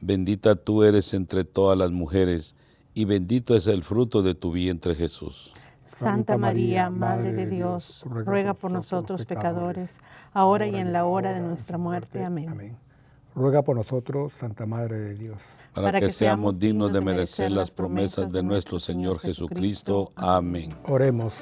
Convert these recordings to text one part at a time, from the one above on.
Bendita tú eres entre todas las mujeres, y bendito es el fruto de tu vientre Jesús. Santa María, Madre de Dios, ruega por nosotros pecadores, ahora y en la hora de nuestra muerte. Amén. Ruega por nosotros, Santa Madre de Dios. Para que seamos dignos de merecer las promesas de nuestro Señor Jesucristo. Amén. Oremos.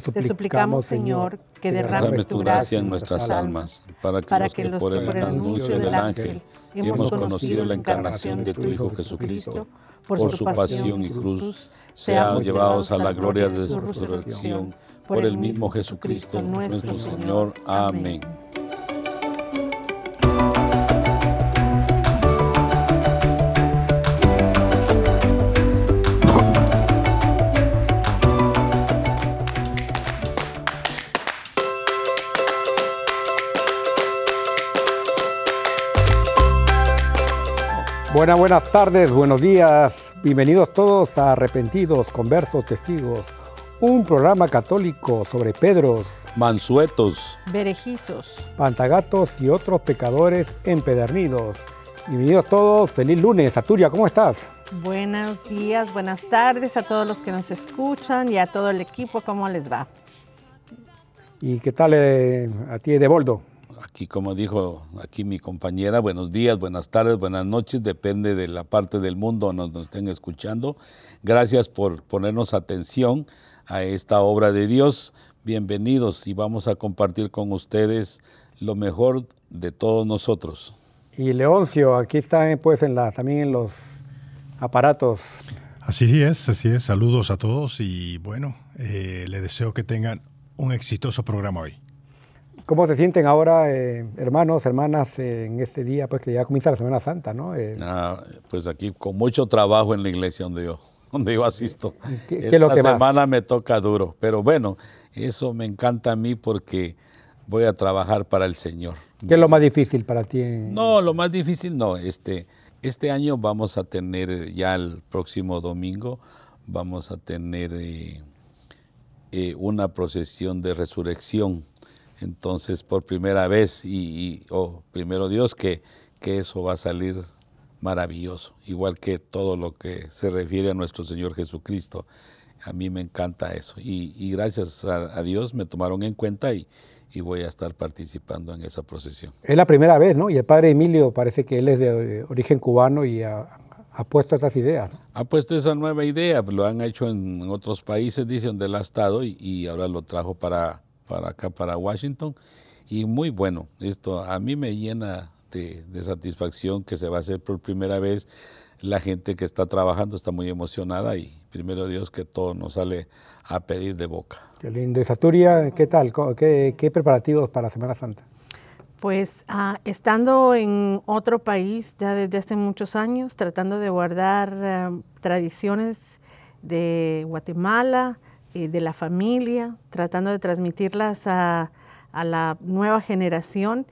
Te suplicamos, Señor, que derrames tu gracia en nuestras almas, para que, los que por el anuncio del ángel hemos conocido la encarnación de tu Hijo Jesucristo, por su pasión y cruz, sean llevados a la gloria de su resurrección, por el mismo Jesucristo nuestro Señor. Amén. Buenas, buenas tardes, buenos días. Bienvenidos todos a Arrepentidos, Conversos, Testigos. Un programa católico sobre Pedros, Mansuetos, Berejizos, Pantagatos y otros pecadores empedernidos. Bienvenidos todos, feliz lunes. Aturia, ¿cómo estás? Buenos días, buenas tardes a todos los que nos escuchan y a todo el equipo, ¿cómo les va? ¿Y qué tal eh, a ti de Boldo? Aquí como dijo aquí mi compañera, buenos días, buenas tardes, buenas noches, depende de la parte del mundo donde nos estén escuchando. Gracias por ponernos atención a esta obra de Dios. Bienvenidos y vamos a compartir con ustedes lo mejor de todos nosotros. Y Leoncio, aquí está pues en la, también en los aparatos. Así es, así es. Saludos a todos y bueno, eh, le deseo que tengan un exitoso programa hoy. ¿Cómo se sienten ahora, eh, hermanos, hermanas, en este día, pues que ya comienza la Semana Santa, ¿no? Eh, ah, pues aquí con mucho trabajo en la iglesia donde yo, donde yo asisto. ¿Qué, Esta lo que semana me toca duro, pero bueno, eso me encanta a mí porque voy a trabajar para el Señor. ¿Qué es lo más difícil para ti? No, lo más difícil no. Este, este año vamos a tener, ya el próximo domingo, vamos a tener eh, una procesión de resurrección entonces, por primera vez, y, oh, primero Dios, que, que eso va a salir maravilloso, igual que todo lo que se refiere a nuestro Señor Jesucristo. A mí me encanta eso. Y, gracias a, Dios me tomaron en cuenta y, voy a estar participando en esa procesión. Es la primera vez, ¿no? Y el padre Emilio parece que él es de origen cubano y ha, puesto esas ideas. Ha puesto esa nueva idea, lo han hecho en, otros países, dice, donde él ha estado y ahora lo trajo para, para acá, para Washington. Y muy bueno, esto a mí me llena de, satisfacción que se va a hacer por primera vez. La gente que está trabajando está muy emocionada y primero Dios que todo nos sale a pedir de boca. Qué lindo. ¿Y Saturia, qué tal? ¿Qué, preparativos para Semana Santa? Pues ah, estando en otro país ya desde hace muchos años, tratando de guardar eh, tradiciones de Guatemala, eh, de la familia, tratando de transmitirlas a, la nueva generación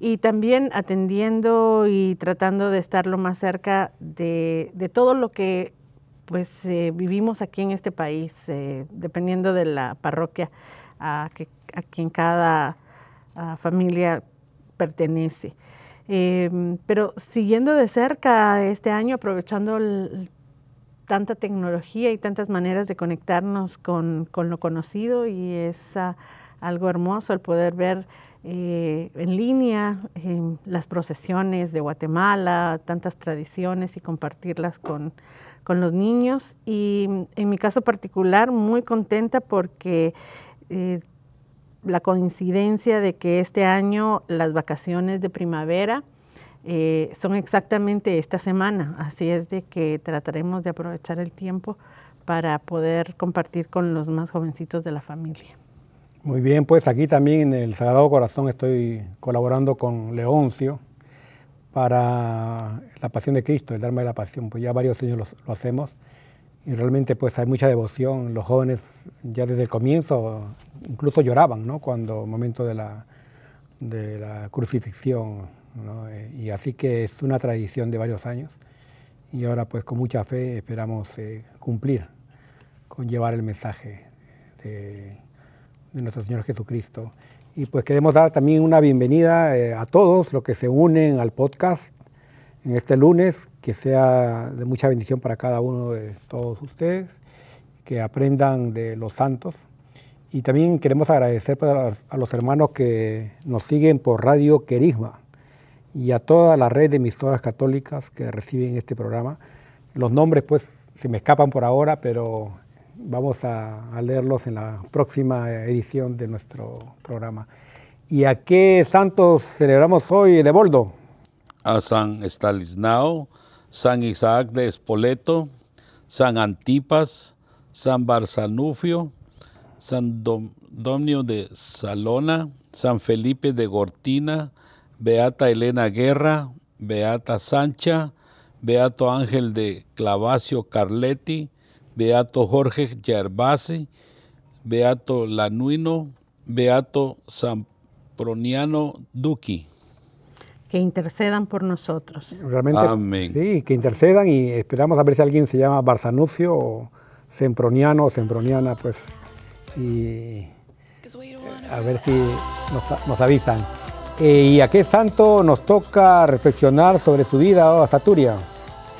y también atendiendo y tratando de estar lo más cerca de, todo lo que pues eh, vivimos aquí en este país, eh, dependiendo de la parroquia a, que, a quien cada familia pertenece. pero siguiendo de cerca este año, aprovechando el, tanta tecnología y tantas maneras de conectarnos con, lo conocido y es ah, algo hermoso el poder ver eh, en línea las procesiones de Guatemala, tantas tradiciones y compartirlas con, con, los niños. Y en mi caso particular, muy contenta porque eh, la coincidencia de que este año las vacaciones de primavera eh, son exactamente esta semana, así es de que trataremos de aprovechar el tiempo para poder compartir con los más jovencitos de la familia. Muy bien, pues aquí también en el Sagrado Corazón estoy colaborando con Leoncio para la Pasión de Cristo, el Dharma de la Pasión. Pues ya varios años lo, hacemos y realmente pues hay mucha devoción. Los jóvenes ya desde el comienzo incluso lloraban, ¿no? Cuando momento de la, de la crucifixión, ¿no? Eh, y así que es una tradición de varios años y ahora pues con mucha fe esperamos eh, cumplir con llevar el mensaje de de nuestro Señor Jesucristo. Y pues queremos dar también una bienvenida eh, a todos los que se unen al podcast en este lunes, que sea de mucha bendición para cada uno de todos ustedes, que aprendan de los santos. Y también queremos agradecer a los hermanos que nos siguen por Radio Querisma y a toda la red de emisoras católicas que reciben este programa. Los nombres pues se me escapan por ahora, pero vamos a, leerlos en la próxima edición de nuestro programa. ¿Y a qué santos celebramos hoy, de Boldo? A San Estalisnao, San Isaac de Espoleto, San Antipas, San Barzanufio, San Domnio de Salona, San Felipe de Gortina, Beata Elena Guerra, Beata Sancha, Beato Ángel de Clavacio Carletti, Beato Jorge Gervasi, Beato Lanuino, Beato Samproniano Duki. Que intercedan por nosotros. Realmente, Amén. Sí, que intercedan y esperamos a ver si alguien se llama Barzanufio o Semproniano o Semproniana, pues, y a ver si nos, avisan. Eh, ¿Y a qué santo nos toca reflexionar sobre su vida o oh, Saturia?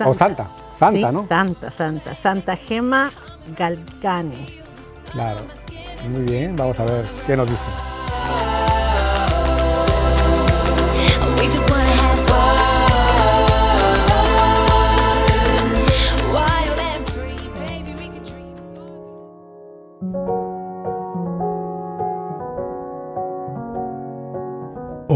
O Santa. Santa, ¿no? Santa, Santa. Santa Gema Galgani. Claro. Muy bien, vamos a ver qué nos dice.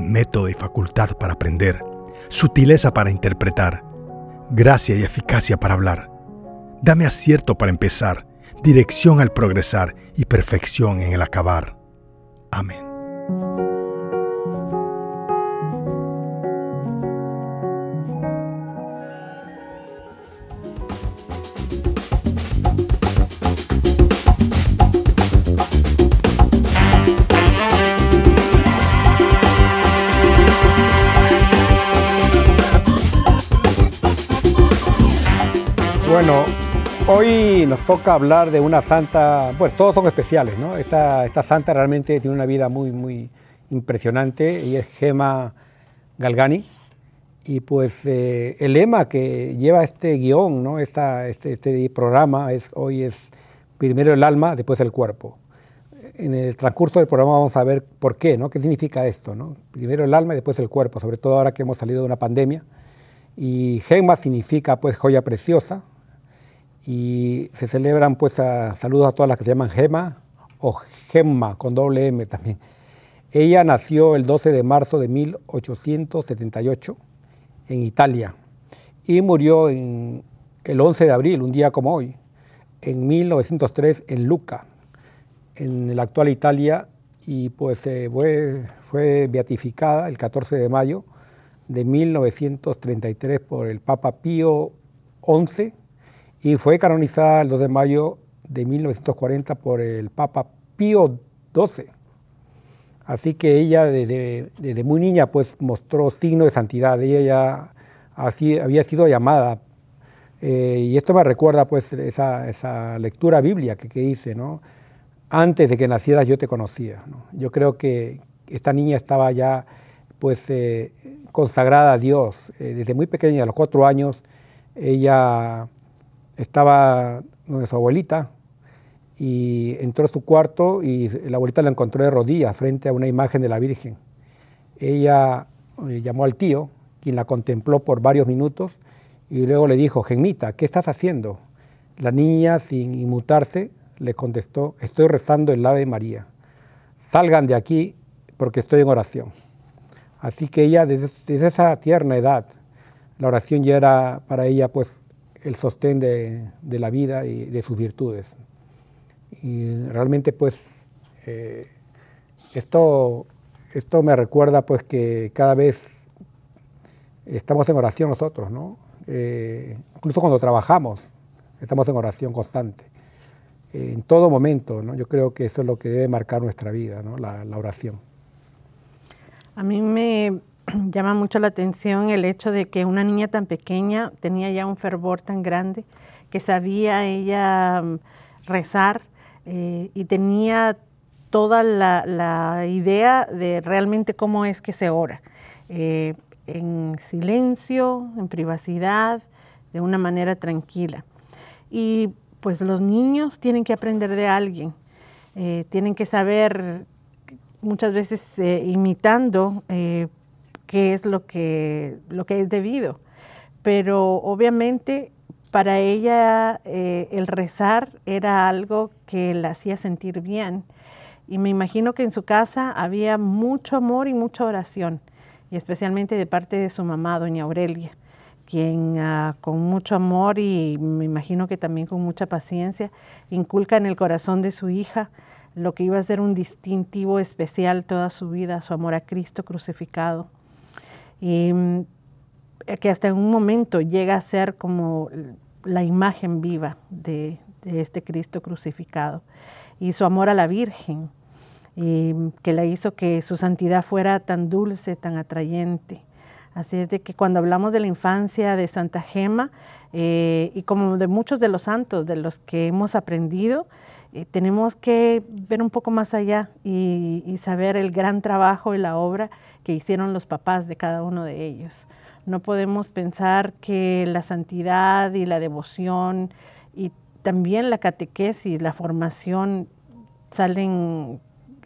método y facultad para aprender, sutileza para interpretar, gracia y eficacia para hablar. Dame acierto para empezar, dirección al progresar y perfección en el acabar. Amén. Bueno, hoy nos toca hablar de una santa, bueno, todos son especiales, ¿no? Esta, esta santa realmente tiene una vida muy, muy impresionante y es Gema Galgani. Y pues eh, el lema que lleva este guion, ¿no? este, este programa es hoy es primero el alma, después el cuerpo. En el transcurso del programa vamos a ver por qué, ¿no? ¿Qué significa esto, ¿no? Primero el alma y después el cuerpo, sobre todo ahora que hemos salido de una pandemia. Y Gema significa pues joya preciosa, y se celebran pues saludos a todas las que se llaman Gema o Gemma con doble M también. Ella nació el 12 de marzo de 1878 en Italia y murió el 11 de abril, un día como hoy, en 1903 en Lucca, en la actual Italia, y pues fue, fue beatificada el 14 de mayo de 1933 por el Papa Pío XI y fue canonizada el 2 de mayo de 1940 por el Papa Pío XII. Así que ella desde, desde muy niña pues mostró signo de santidad. Ella ya así, había sido llamada. Eh, y esto me recuerda pues esa, esa lectura bíblica que, que, hice, ¿no? Antes de que nacieras yo te conocía. ¿no? Yo creo que esta niña estaba ya pues eh, consagrada a Dios. Eh, desde muy pequeña, a los cuatro años, ella estaba donde su abuelita y entró a su cuarto y la abuelita la encontró de rodillas frente a una imagen de la Virgen. Ella eh, llamó al tío, quien la contempló por varios minutos y luego le dijo, Genmita, ¿qué estás haciendo? La niña, sin inmutarse, le contestó, estoy rezando el Ave María. Salgan de aquí porque estoy en oración. Así que ella, desde, esa tierna edad, la oración ya era para ella pues el sostén de, la vida y de sus virtudes. Y realmente pues eh, esto, esto me recuerda pues que cada vez estamos en oración nosotros, ¿no? Eh, incluso cuando trabajamos, estamos en oración constante. en todo momento, ¿no? Yo creo que eso es lo que debe marcar nuestra vida, ¿no? la, la oración. A mí me llama mucho la atención el hecho de que una niña tan pequeña tenía ya un fervor tan grande, que sabía ella mm, rezar eh, y tenía toda la, idea de realmente cómo es que se ora, eh, en silencio, en privacidad, de una manera tranquila. Y pues los niños tienen que aprender de alguien, eh, tienen que saber muchas veces imitando qué es lo que, lo que es debido. Pero obviamente para ella eh, el rezar era algo que la hacía sentir bien. Y me imagino que en su casa había mucho amor y mucha oración, y especialmente de parte de su mamá, doña Aurelia, quien ah, con mucho amor y me imagino que también con mucha paciencia inculca en el corazón de su hija lo que iba a ser un distintivo especial toda su vida, su amor a Cristo crucificado. Y mm, que hasta en un momento llega a ser como la imagen viva de, este Cristo crucificado. Y su amor a la Virgen, y que la hizo que su santidad fuera tan dulce, tan atrayente. Así es de que cuando hablamos de la infancia de Santa Gema, eh, y como de muchos de los santos de los que hemos aprendido, eh, tenemos que ver un poco más allá y, saber el gran trabajo y la obra que hicieron los papás de cada uno de ellos. No podemos pensar que la santidad y la devoción y también la catequesis, la formación salen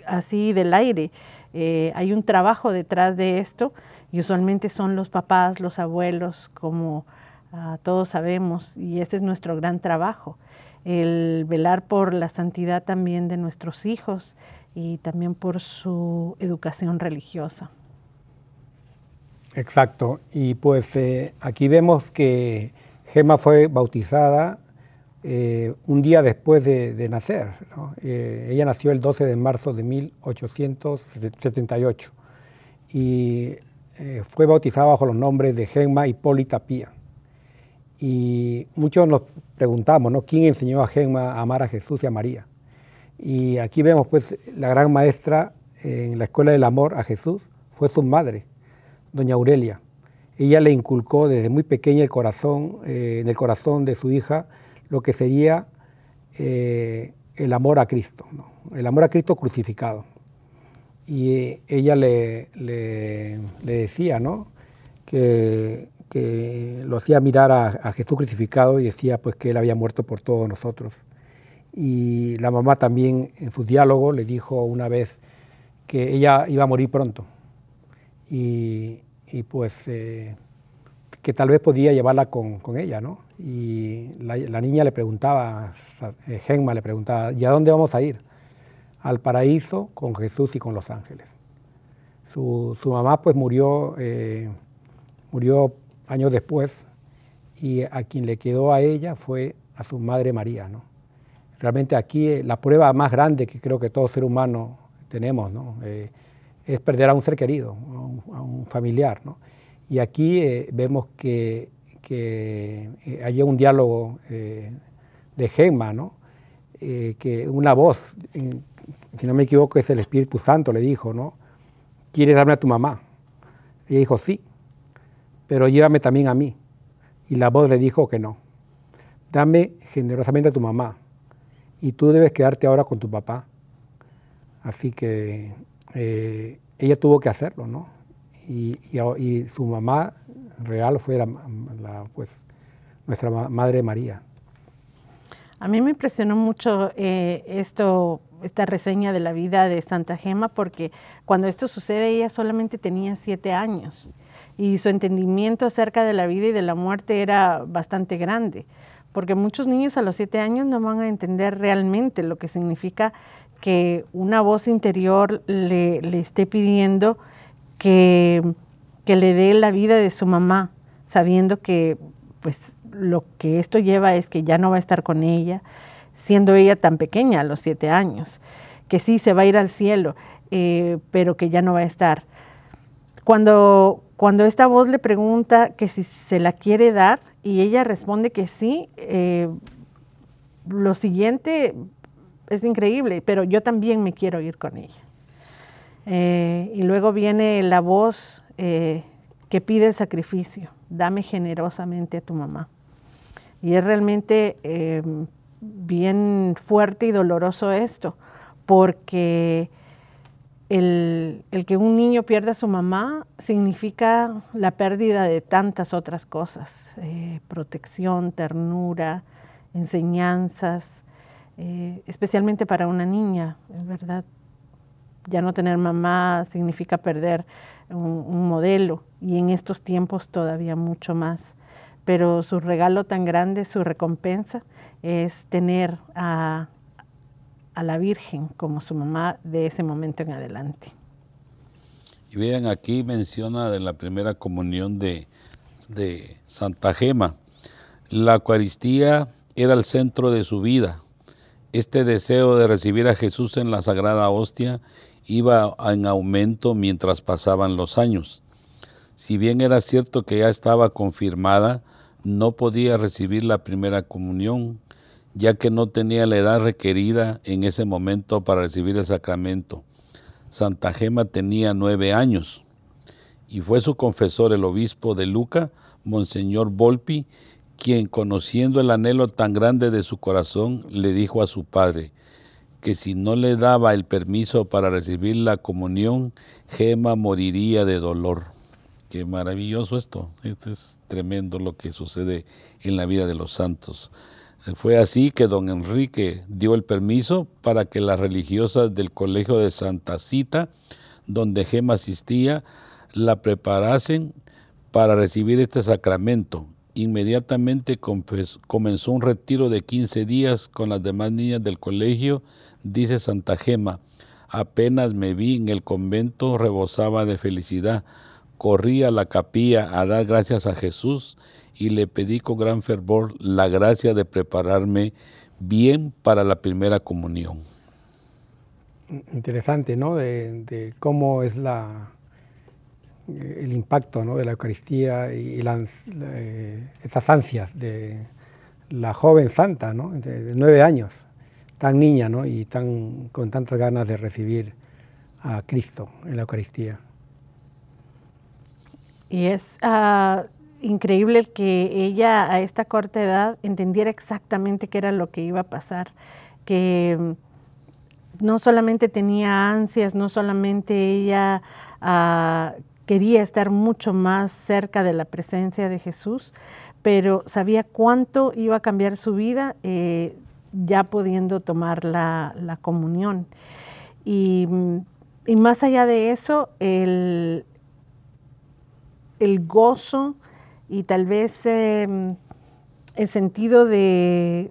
así del aire. Eh, hay un trabajo detrás de esto y usualmente son los papás, los abuelos, como ah, todos sabemos, y este es nuestro gran trabajo el velar por la santidad también de nuestros hijos y también por su educación religiosa. Exacto, y pues eh, aquí vemos que Gemma fue bautizada eh, un día después de, nacer. Eh, ella nació el 12 de marzo de 1878 y fue bautizada bajo los nombres de Gemma Hipólita Pía. Y muchos nos preguntamos, ¿no? ¿Quién enseñó a Gemma a amar a Jesús y a María? Y aquí vemos, pues, la gran maestra en la Escuela del Amor a Jesús fue su madre, doña Aurelia. Ella le inculcó desde muy pequeña el corazón, eh, en el corazón de su hija lo que sería eh, el amor a Cristo, el amor a Cristo crucificado. Y ella le, le, le decía ¿no? que que lo hacía mirar a, Jesús crucificado y decía pues que él había muerto por todos nosotros. Y la mamá también en su diálogo le dijo una vez que ella iba a morir pronto y, pues eh, que tal vez podía llevarla con, ella, ¿no? Y la, niña le preguntaba, eh, Gemma le preguntaba, ¿y a dónde vamos a ir? Al paraíso con Jesús y con los ángeles. Su, mamá pues murió, eh, murió años después, y a quien le quedó a ella fue a su madre María. ¿no? Realmente aquí eh, la prueba más grande que creo que todo ser humano tenemos ¿no? Eh, es perder a un ser querido, a un, familiar. ¿no? Y aquí eh, vemos que, que había un diálogo de Gemma, ¿no? que una voz si no me equivoco, es el Espíritu Santo, le dijo, ¿no? ¿Quieres darme a tu mamá? Y ella dijo, sí, pero llévame también a mí. Y la voz le dijo que no. Dame generosamente a tu mamá y tú debes quedarte ahora con tu papá. Así que eh, ella tuvo que hacerlo, ¿no? Y, su mamá real fue la, pues, nuestra Madre María. A mí me impresionó mucho eh, esto, esta reseña de la vida de Santa Gema, porque cuando esto sucede ella solamente tenía siete años y su entendimiento acerca de la vida y de la muerte era bastante grande, porque muchos niños a los siete años no van a entender realmente lo que significa que una voz interior le, esté pidiendo que, que, le dé la vida de su mamá, sabiendo que pues lo que esto lleva es que ya no va a estar con ella, siendo ella tan pequeña a los siete años, que sí se va a ir al cielo, eh, pero que ya no va a estar. Cuando, cuando esta voz le pregunta que si se la quiere dar y ella responde que sí, eh, lo siguiente es increíble, pero yo también me quiero ir con ella. Eh, y luego viene la voz eh, que pide el sacrificio, dame generosamente a tu mamá. Y es realmente bien fuerte y doloroso esto, porque el, que un niño pierda a su mamá significa la pérdida de tantas otras cosas, eh, protección, ternura, enseñanzas, eh, especialmente para una niña, es verdad. Ya no tener mamá significa perder un, modelo y en estos tiempos todavía mucho más. Pero su regalo tan grande, su recompensa, es tener a, a la Virgen como su mamá de ese momento en adelante. Y vean, aquí menciona de la primera comunión de, de Santa Gema. La Eucaristía era el centro de su vida. Este deseo de recibir a Jesús en la Sagrada Hostia iba en aumento mientras pasaban los años. Si bien era cierto que ya estaba confirmada, no podía recibir la primera comunión ya que no tenía la edad requerida en ese momento para recibir el sacramento. Santa Gema tenía nueve años y fue su confesor el obispo de Luca, Monseñor Volpi, quien conociendo el anhelo tan grande de su corazón, le dijo a su padre que si no le daba el permiso para recibir la comunión, Gema moriría de dolor. Qué maravilloso esto. Esto es tremendo lo que sucede en la vida de los santos. Fue así que don Enrique dio el permiso para que las religiosas del Colegio de Santa Cita, donde Gema asistía, la preparasen para recibir este sacramento. Inmediatamente comenzó un retiro de 15 días con las demás niñas del colegio, dice Santa Gema. Apenas me vi en el convento, rebosaba de felicidad. Corrí a la capilla a dar gracias a Jesús y le pedí con gran fervor la gracia de prepararme bien para la primera comunión. Interesante, ¿no? De, cómo es la, el impacto ¿no? de la Eucaristía y, las, esas ansias de la joven santa, ¿no? De, nueve años, tan niña, ¿no? Y tan, con tantas ganas de recibir a Cristo en la Eucaristía. Y es uh, increíble que ella a esta corta edad entendiera exactamente qué era lo que iba a pasar, que mm, no solamente tenía ansias, no solamente ella ah, quería estar mucho más cerca de la presencia de Jesús, pero sabía cuánto iba a cambiar su vida eh, ya pudiendo tomar la, comunión. Y, mm, y, más allá de eso, el, el gozo y tal vez em, el sentido de,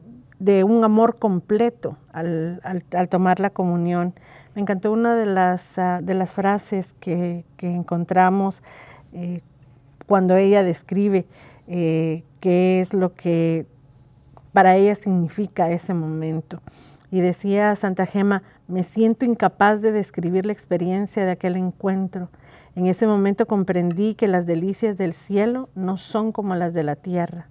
un amor completo al, tomar la comunión. Me encantó una de las, ah, de las frases que, encontramos eh, cuando ella describe eh, qué es lo que para ella significa ese momento. Y decía Santa Gema, me siento incapaz de describir la experiencia de aquel encuentro en ese momento comprendí que las delicias del cielo no son como las de la tierra.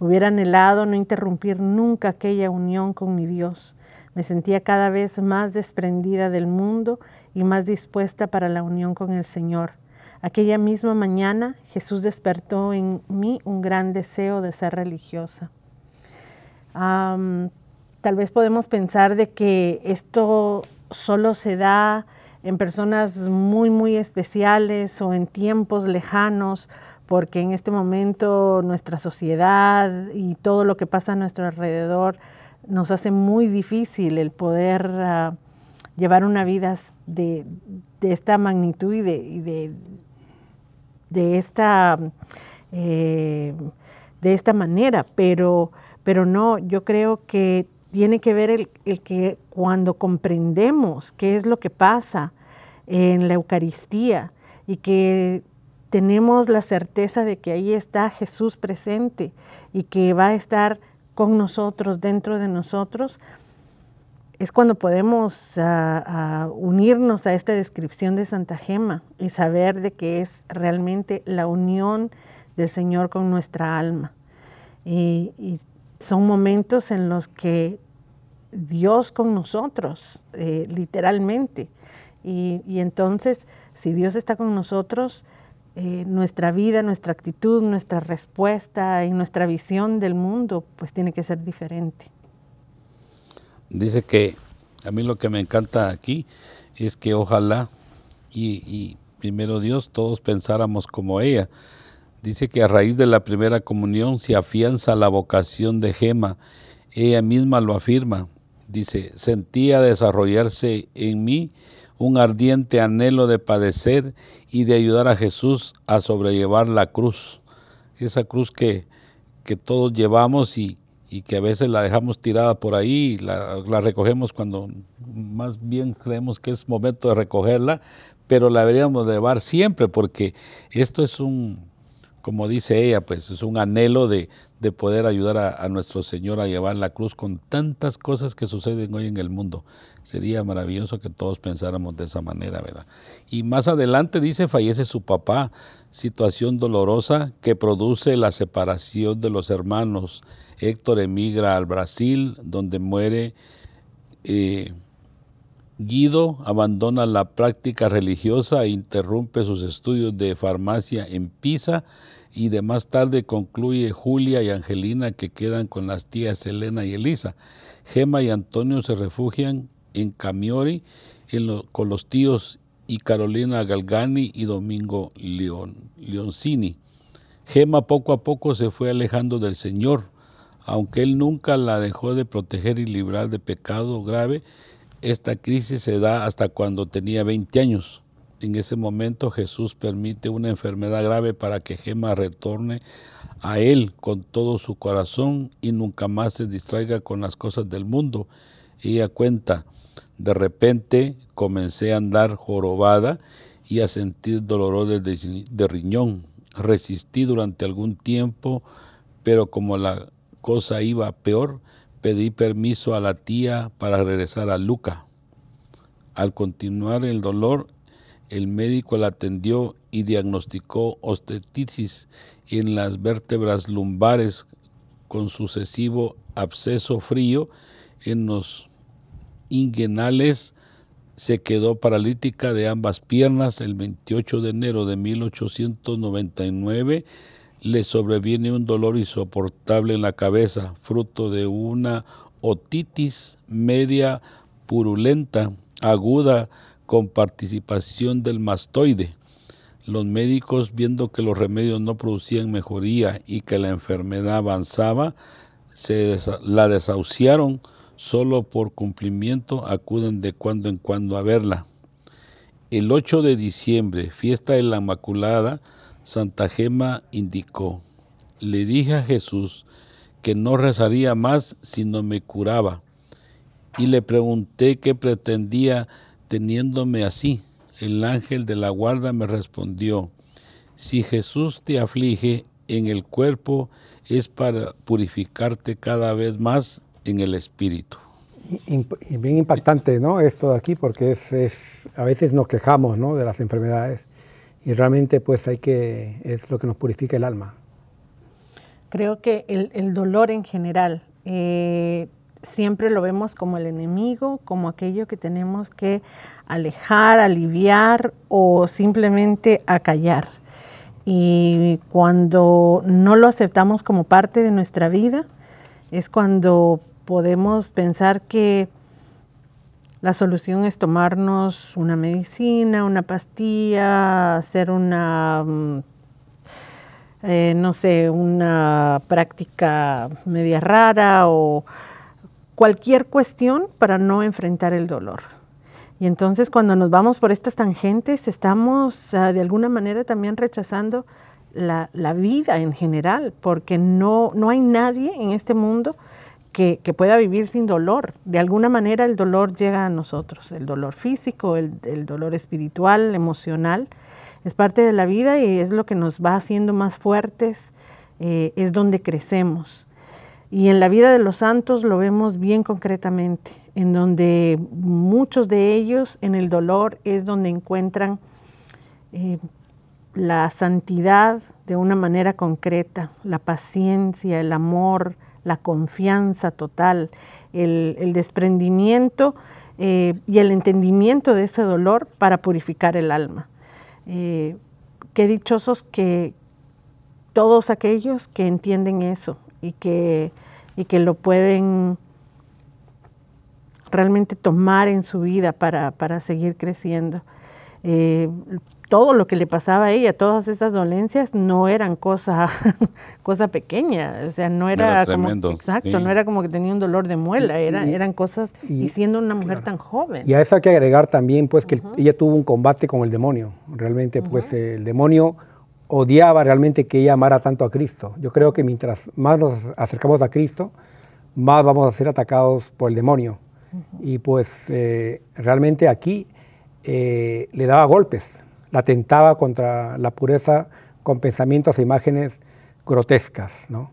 Hubiera anhelado no interrumpir nunca aquella unión con mi Dios. Me sentía cada vez más desprendida del mundo y más dispuesta para la unión con el Señor. Aquella misma mañana Jesús despertó en mí un gran deseo de ser religiosa. tal vez podemos pensar de que esto solo se da en personas muy, muy especiales o en tiempos lejanos, porque en este momento nuestra sociedad y todo lo que pasa a nuestro alrededor nos hace muy difícil el poder ah, llevar una vida de, esta magnitud y de, de, esta, eh, de esta manera, pero, pero no, yo creo que tiene que ver el, que cuando comprendemos qué es lo que pasa en la Eucaristía y que tenemos la certeza de que ahí está Jesús presente y que va a estar con nosotros, dentro de nosotros, es cuando podemos ah, ah, unirnos a esta descripción de Santa Gema y saber de que es realmente la unión del Señor con nuestra alma. Y, son momentos en los que Dios con nosotros, eh, literalmente. Y, y, entonces, si Dios está con nosotros, eh, nuestra vida, nuestra actitud, nuestra respuesta y nuestra visión del mundo, pues tiene que ser diferente. Dice que a mí lo que me encanta aquí es que ojalá y, primero Dios todos pensáramos como ella. Dice que a raíz de la primera comunión se afianza la vocación de Gema. Ella misma lo afirma. Dice, sentía desarrollarse en mí un ardiente anhelo de padecer y de ayudar a Jesús a sobrellevar la cruz. Esa cruz que, que todos llevamos y, y, que a veces la dejamos tirada por ahí, la, la recogemos cuando más bien creemos que es momento de recogerla, pero la deberíamos llevar siempre porque esto es un, como dice ella, pues es un anhelo de, poder ayudar a, nuestro Señor a llevar la cruz con tantas cosas que suceden hoy en el mundo. Sería maravilloso que todos pensáramos de esa manera, ¿verdad? Y más adelante dice, fallece su papá, situación dolorosa que produce la separación de los hermanos. Héctor emigra al Brasil, donde muere. Eh, Guido abandona la práctica religiosa e interrumpe sus estudios de farmacia en Pisa y de más tarde concluye Julia y Angelina que quedan con las tías Elena y Elisa. Gema y Antonio se refugian en Camiori con los tíos y Carolina Galgani y Domingo Leon, Leoncini. Gema poco a poco se fue alejando del Señor, aunque él nunca la dejó de proteger y librar de pecado grave esta crisis se da hasta cuando tenía 20 años. En ese momento Jesús permite una enfermedad grave para que Gema retorne a Él con todo su corazón y nunca más se distraiga con las cosas del mundo. Ella cuenta, de repente comencé a andar jorobada y a sentir dolores de, de riñón. Resistí durante algún tiempo, pero como la cosa iba peor, pedí permiso a la tía para regresar a Luca. Al continuar el dolor, el médico la atendió y diagnosticó ostetitis en las vértebras lumbares con sucesivo absceso frío en los inguinales. Se quedó paralítica de ambas piernas el 28 de enero de 1899 le sobreviene un dolor insoportable en la cabeza, fruto de una otitis media purulenta, aguda, con participación del mastoide. Los médicos, viendo que los remedios no producían mejoría y que la enfermedad avanzaba, se la desahuciaron, solo por cumplimiento acuden de cuando en cuando a verla. El 8 de diciembre, fiesta de la Inmaculada, Santa Gema indicó, le dije a Jesús que no rezaría más si no me curaba, y le pregunté qué pretendía teniéndome así. El ángel de la guarda me respondió, si Jesús te aflige en el cuerpo es para purificarte cada vez más en el espíritu. Bien impactante, ¿no? Esto de aquí, porque es, es, a veces nos quejamos, ¿no? De las enfermedades y realmente pues hay que, es lo que nos purifica el alma. Creo que el, dolor en general, eh, siempre lo vemos como el enemigo, como aquello que tenemos que alejar, aliviar o simplemente acallar. Y cuando no lo aceptamos como parte de nuestra vida, es cuando podemos pensar que la solución es tomarnos una medicina, una pastilla, hacer una, mm, eh, no sé, una práctica media rara o cualquier cuestión para no enfrentar el dolor. Y entonces cuando nos vamos por estas tangentes, estamos ah, de alguna manera también rechazando la, vida en general, porque no, no hay nadie en este mundo que, pueda vivir sin dolor. De alguna manera el dolor llega a nosotros, el dolor físico, el, dolor espiritual, emocional, es parte de la vida y es lo que nos va haciendo más fuertes, eh, es donde crecemos. Y en la vida de los santos lo vemos bien concretamente, en donde muchos de ellos en el dolor es donde encuentran eh, la santidad de una manera concreta, la paciencia, el amor, la confianza total, el, desprendimiento eh, y el entendimiento de ese dolor para purificar el alma. Eh, qué dichosos que todos aquellos que entienden eso y que, y que lo pueden realmente tomar en su vida para, seguir creciendo. Eh, todo lo que le pasaba a ella, todas esas dolencias, no eran cosa, cosa pequeña, o sea, no era, como, exacto, no era como que tenía un dolor de muela, eran cosas, y, siendo una mujer tan joven. Y a eso hay que agregar también, pues, que ella tuvo un combate con el demonio, realmente, pues, el demonio odiaba realmente que ella amara tanto a Cristo. Yo creo que mientras más nos acercamos a Cristo, más vamos a ser atacados por el demonio. Y pues eh, realmente aquí eh, le daba golpes, la tentaba contra la pureza con pensamientos e imágenes grotescas, ¿no?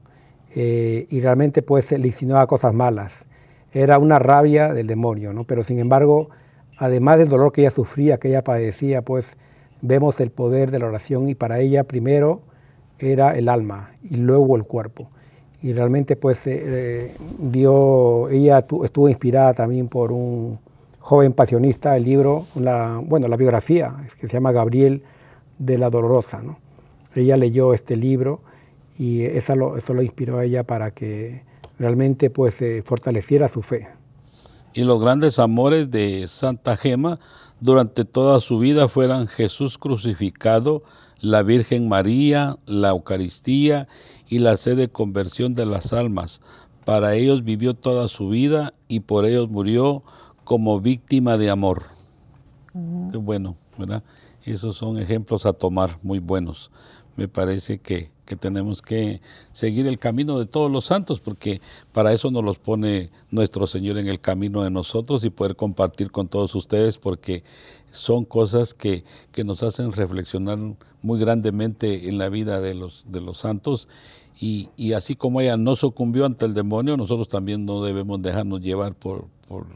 Eh, y realmente pues le insinuaba cosas malas. Era una rabia del demonio, ¿no? Pero sin embargo, además del dolor que ella sufría, que ella padecía, pues vemos el poder de la oración y para ella primero era el alma y luego el cuerpo. Y realmente pues eh, vio, ella estuvo inspirada también por un joven pasionista, el libro, la, bueno, la biografía, que se llama Gabriel de la Dolorosa. ¿no? Ella leyó este libro y eso lo, eso lo inspiró a ella para que realmente pues, fortaleciera su fe. Y los grandes amores de Santa Gema durante toda su vida fueran Jesús crucificado, la Virgen María, la Eucaristía y la sed de conversión de las almas. Para ellos vivió toda su vida y por ellos murió como víctima de amor. Qué bueno, ¿verdad? Esos son ejemplos a tomar muy buenos. Me parece que, tenemos que seguir el camino de todos los santos, porque para eso nos los pone nuestro Señor en el camino de nosotros y poder compartir con todos ustedes, porque son cosas que, nos hacen reflexionar muy grandemente en la vida de los, de los santos. Y, y, así como ella no sucumbió ante el demonio, nosotros también no debemos dejarnos llevar por, por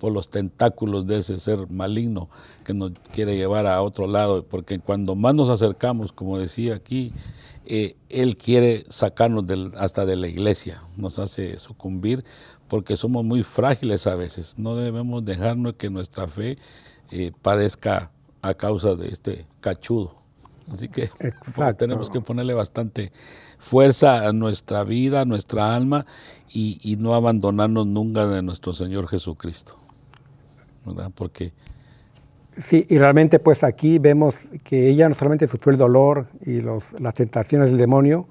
por los tentáculos de ese ser maligno que nos quiere llevar a otro lado, porque cuando más nos acercamos, como decía aquí, eh, Él quiere sacarnos hasta de la iglesia, nos hace sucumbir porque somos muy frágiles a veces, no debemos dejarnos que nuestra fe eh, padezca a causa de este cachudo. Así que tenemos que ponerle bastante fuerza a nuestra vida, a nuestra alma y, y no abandonarnos nunca de nuestro Señor Jesucristo. Porque... Sí, y realmente pues aquí vemos que ella no solamente sufrió el dolor y las tentaciones del demonio,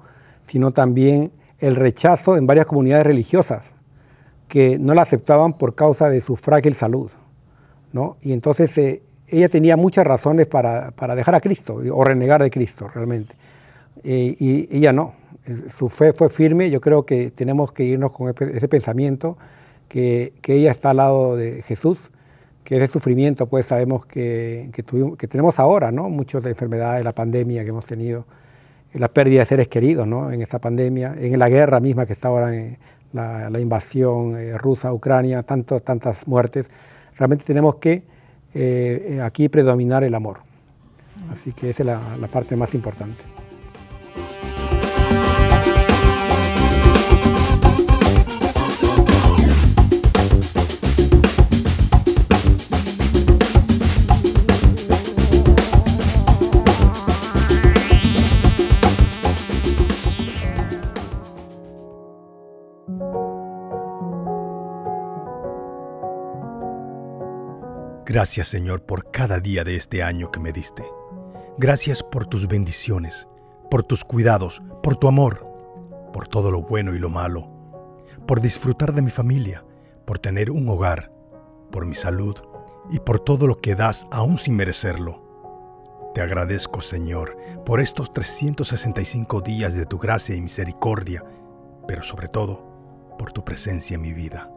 sino también el rechazo en varias comunidades religiosas que no la aceptaban por causa de su frágil salud. ¿no? Y entonces eh, ella tenía muchas razones para, dejar a Cristo o renegar de Cristo realmente. Eh, y ella no, su fe fue firme, yo creo que tenemos que irnos con ese pensamiento, que, que ella está al lado de Jesús que ese sufrimiento, pues sabemos que, que, tenemos ahora, ¿no? Muchas enfermedades, la pandemia que hemos tenido, la pérdida de seres queridos, ¿no? En esta pandemia, en la guerra misma que está ahora, en la, invasión eh, rusa a Ucrania, tanto, tantas muertes. Realmente tenemos que eh, aquí predominar el amor. Así que esa es la parte más importante. Gracias Señor por cada día de este año que me diste. Gracias por tus bendiciones, por tus cuidados, por tu amor, por todo lo bueno y lo malo, por disfrutar de mi familia, por tener un hogar, por mi salud y por todo lo que das aún sin merecerlo. Te agradezco, Señor, por estos 365 días de tu gracia y misericordia, pero sobre todo por tu presencia en mi vida.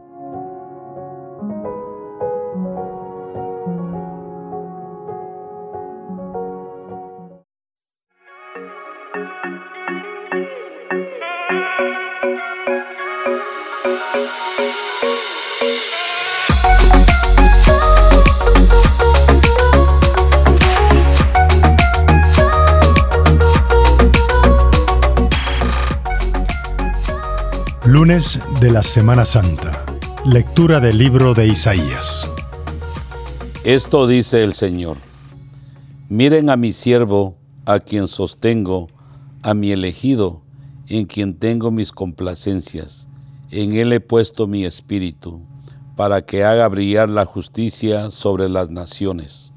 Lunes de la Semana Santa. Lectura del libro de Isaías. Esto dice el Señor. Miren a mi siervo, a quien sostengo, a mi elegido, en quien tengo mis complacencias. En él he puesto mi espíritu, para que haga brillar la justicia sobre las naciones.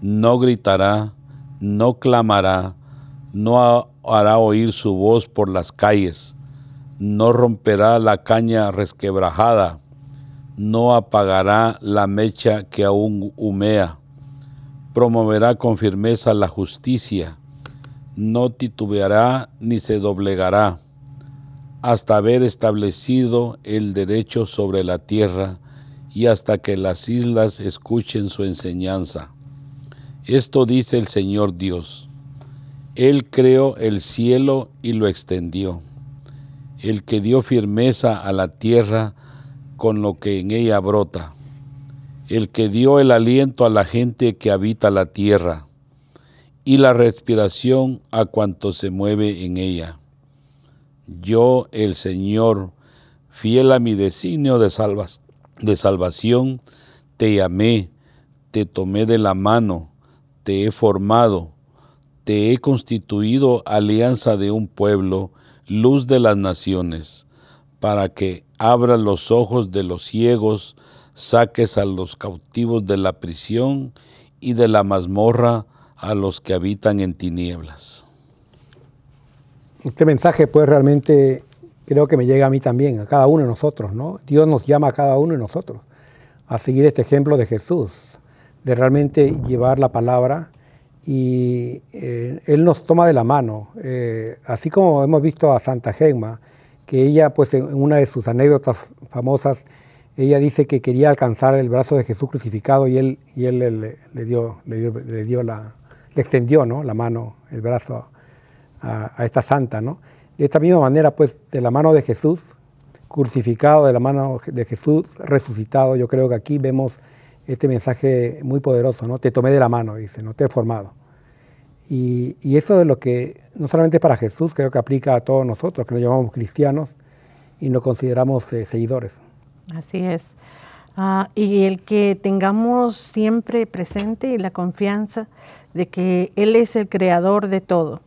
No gritará, no clamará, no hará oír su voz por las calles no romperá la caña resquebrajada, no apagará la mecha que aún humea, promoverá con firmeza la justicia, no titubeará ni se doblegará, hasta haber establecido el derecho sobre la tierra y hasta que las islas escuchen su enseñanza. Esto dice el Señor Dios. Él creó el cielo y lo extendió el que dio firmeza a la tierra con lo que en ella brota, el que dio el aliento a la gente que habita la tierra y la respiración a cuanto se mueve en ella. Yo, el Señor, fiel a mi designio de, de salvación, te llamé, te tomé de la mano, te he formado, te he constituido alianza de un pueblo, luz de las naciones, para que abra los ojos de los ciegos, saques a los cautivos de la prisión y de la mazmorra a los que habitan en tinieblas. Este mensaje pues realmente creo que me llega a mí también, a cada uno de nosotros, ¿no? Dios nos llama a cada uno de nosotros a seguir este ejemplo de Jesús, de realmente llevar la palabra y eh, él nos toma de la mano, eh, así como hemos visto a Santa Gemma, que ella, pues en una de sus anécdotas famosas, ella dice que quería alcanzar el brazo de Jesús crucificado y él, y él le, dio, le, dio, la, le extendió ¿no? la mano, el brazo a, a, esta santa. ¿no? De esta misma manera, pues de la mano de Jesús crucificado, de la mano de Jesús resucitado, yo creo que aquí vemos este mensaje muy poderoso, ¿no? Te tomé de la mano, dice, no te he formado. Y, eso de lo que no solamente para Jesús, creo que aplica a todos nosotros, que nos llamamos cristianos y nos consideramos eh, seguidores. Así es. Ah, y el que tengamos siempre presente la confianza de que Él es el creador de todo.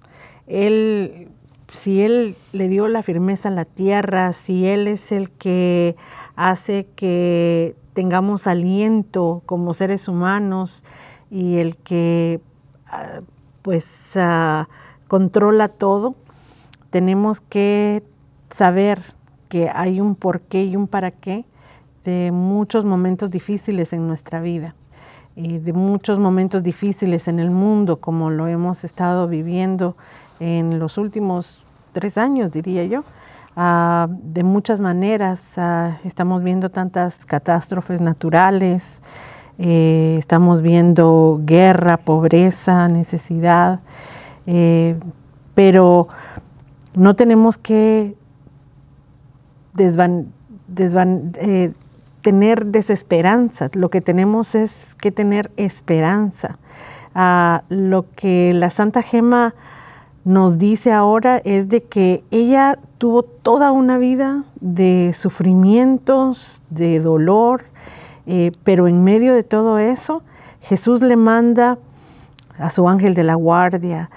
Él, si Él le dio la firmeza a la tierra, si Él es el que hace que tengamos aliento como seres humanos y el que ah, pues ah, controla todo, tenemos que saber que hay un porqué y un para qué de muchos momentos difíciles en nuestra vida, y de muchos momentos difíciles en el mundo, como lo hemos estado viviendo en los últimos tres años, diría yo. Ah, de muchas maneras ah, estamos viendo tantas catástrofes naturales, eh, estamos viendo guerra, pobreza, necesidad, eh, pero no tenemos que eh, tener desesperanza, lo que tenemos es que tener esperanza. Ah, lo que la Santa Gema nos dice ahora es de que ella tuvo toda una vida de sufrimientos, de dolor, eh, pero en medio de todo eso, Jesús le manda a su ángel de la guardia,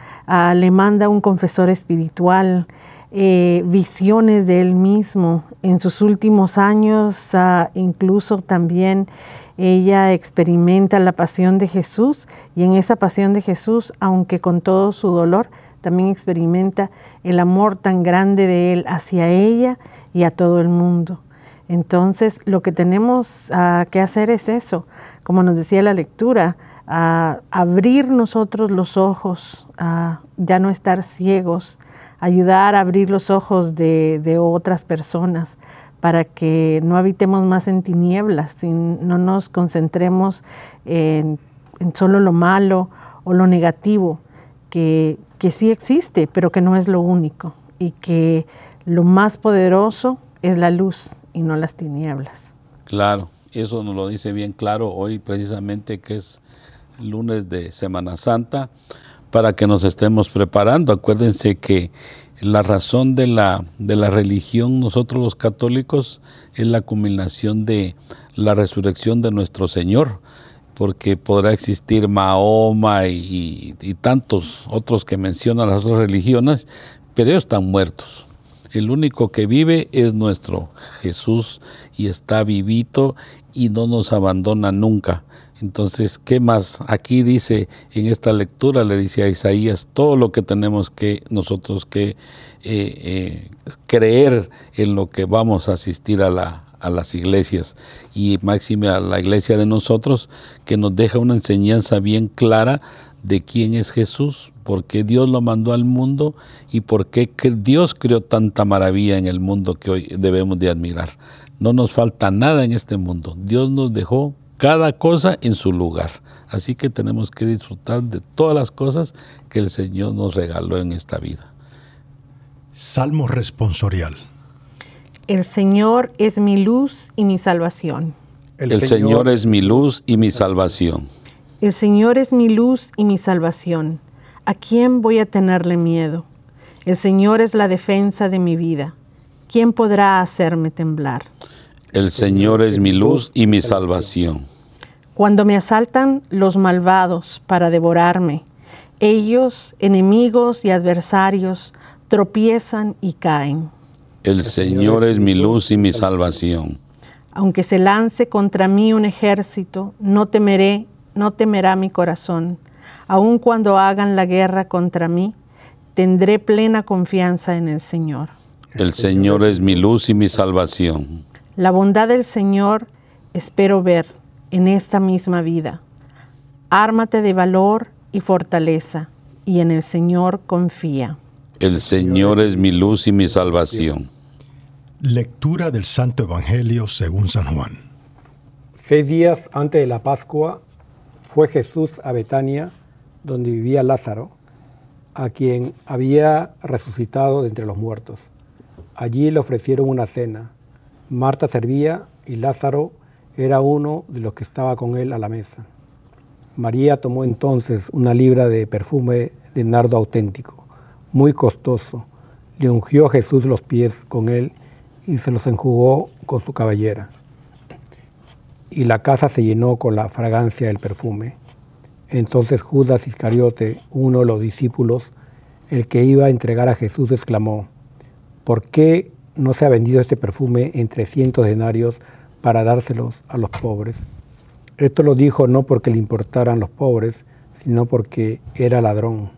le manda un confesor espiritual, eh, visiones de él mismo. En sus últimos años, incluso también ella experimenta la pasión de Jesús y en esa pasión de Jesús, aunque con todo su dolor, también experimenta el amor tan grande de Él hacia ella y a todo el mundo. Entonces, lo que tenemos ah, que hacer es eso, como nos decía la lectura, a abrir nosotros los ojos, a ya no estar ciegos, ayudar a abrir los ojos de, otras personas para que no habitemos más en tinieblas, no nos concentremos en, solo lo malo o lo negativo, que, que sí existe, pero que no es lo único, y que lo más poderoso es la luz y no las tinieblas. Claro, eso nos lo dice bien claro hoy precisamente que es lunes de Semana Santa, para que nos estemos preparando. Acuérdense que la razón de la, de la religión, nosotros los católicos, es la culminación de la resurrección de nuestro Señor, porque podrá existir Mahoma y, y tantos otros que mencionan las otras religiones, pero ellos están muertos. El único que vive es nuestro Jesús y está vivito y no nos abandona nunca. Entonces, ¿qué más? Aquí dice, en esta lectura le dice a Isaías todo lo que tenemos que nosotros que eh, eh, creer en lo que vamos a asistir a, la, a las iglesias y máxime a la iglesia de nosotros, que nos deja una enseñanza bien clara de quién es Jesús, por qué Dios lo mandó al mundo y por qué Dios creó tanta maravilla en el mundo que hoy debemos de admirar. No nos falta nada en este mundo. Dios nos dejó cada cosa en su lugar. Así que tenemos que disfrutar de todas las cosas que el Señor nos regaló en esta vida. Salmo responsorial. El Señor es mi luz y mi salvación. El, Señor, es mi luz y mi salvación. El Señor es mi luz y mi salvación. ¿A quién voy a tenerle miedo? El Señor es la defensa de mi vida. ¿Quién podrá hacerme temblar? El Señor es mi luz y mi salvación. Cuando me asaltan los malvados para devorarme, ellos, enemigos y adversarios, tropiezan y caen. El Señor es mi luz y mi salvación. Aunque se lance contra mí un ejército, no temeré, no temerá mi corazón. Aun cuando hagan la guerra contra mí, tendré plena confianza en el Señor. El Señor es mi luz y mi salvación. La bondad del Señor espero ver en esta misma vida. Ármate de valor y fortaleza, y en el Señor confía. El Señor es mi luz y mi salvación. Lectura del Santo Evangelio según San Juan. Seis días antes de la Pascua fue Jesús a Betania, donde vivía Lázaro, a quien había resucitado de entre los muertos. Allí le ofrecieron una cena Marta servía y Lázaro era uno de los que estaba con él a la mesa. María tomó entonces una libra de perfume de nardo auténtico, muy costoso, le ungió a Jesús los pies con él y se los enjugó con su cabellera. Y la casa se llenó con la fragancia del perfume. Entonces Judas Iscariote, uno de los discípulos, el que iba a entregar a Jesús, exclamó, ¿por qué no se ha vendido este perfume en 300 denarios para dárselos a los pobres. Esto lo dijo no porque le importaran los pobres, sino porque era ladrón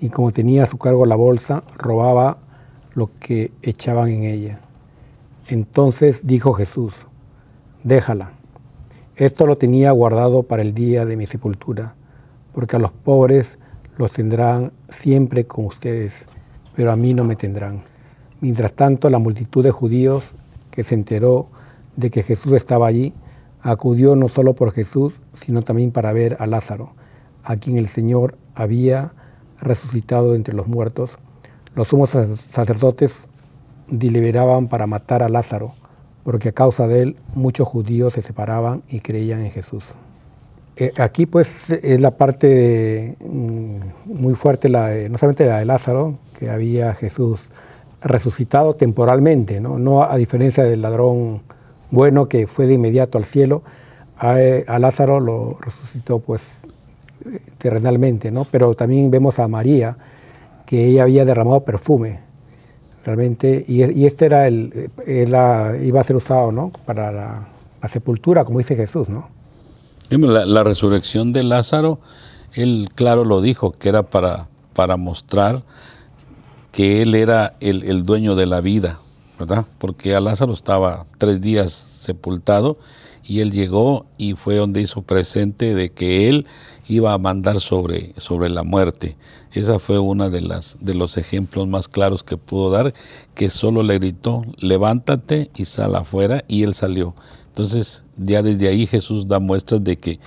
y como tenía a su cargo la bolsa, robaba lo que echaban en ella. Entonces dijo Jesús, déjala. Esto lo tenía guardado para el día de mi sepultura, porque a los pobres los tendrán siempre con ustedes, pero a mí no me tendrán. Mientras tanto, la multitud de judíos que se enteró de que Jesús estaba allí, acudió no solo por Jesús, sino también para ver a Lázaro, a quien el Señor había resucitado entre los muertos. Los sumos sacerdotes deliberaban para matar a Lázaro, porque a causa de él muchos judíos se separaban y creían en Jesús. Eh, aquí pues es la parte mm, muy fuerte, la no solamente la de Lázaro, que había Jesús resucitado temporalmente, ¿no? a diferencia del ladrón bueno que fue de inmediato al cielo, a, Lázaro lo resucitó pues terrenalmente, ¿no? pero también vemos a María, que ella había derramado perfume, realmente, y, este era el, iba a ser usado ¿no? para la, sepultura, como dice Jesús, ¿no? La, resurrección de Lázaro, él claro lo dijo, que era para, para mostrar que él era el, el dueño de la vida, ¿verdad? Porque a Lázaro estaba tres días sepultado y él llegó y fue donde hizo presente de que él iba a mandar sobre, sobre la muerte. Esa fue una de las de los ejemplos más claros que pudo dar, que solo le gritó, levántate y sal afuera, y él salió. Entonces, ya desde ahí Jesús da muestras de que,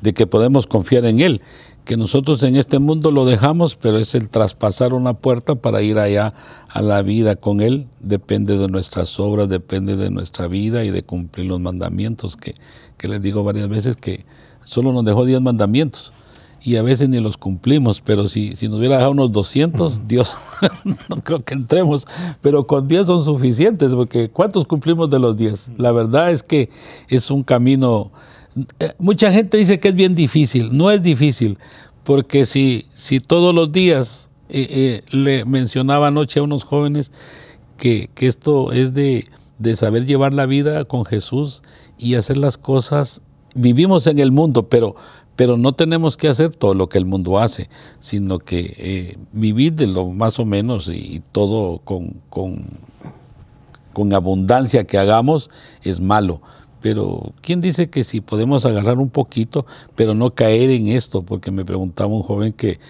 de que podemos confiar en Él, que nosotros en este mundo lo dejamos, pero es el traspasar una puerta para ir allá a la vida con Él, depende de nuestras obras, depende de nuestra vida y de cumplir los mandamientos, que, que les digo varias veces que solo nos dejó 10 mandamientos y a veces ni los cumplimos, pero si, si nos hubiera dejado unos 200, Dios, no creo que entremos, pero con 10 son suficientes, porque ¿cuántos cumplimos de los 10? La verdad es que es un camino, mucha gente dice que es bien difícil, no es difícil, porque si, si todos los días, eh, eh, le mencionaba anoche a unos jóvenes que, que esto es de, de saber llevar la vida con Jesús y hacer las cosas vivimos en el mundo, pero, pero no tenemos que hacer todo lo que el mundo hace, sino que eh, vivir de lo más o menos y, todo con, con, con, abundancia que hagamos es malo. Pero ¿quién dice que si podemos agarrar un poquito, pero no caer en esto? Porque me preguntaba un joven que,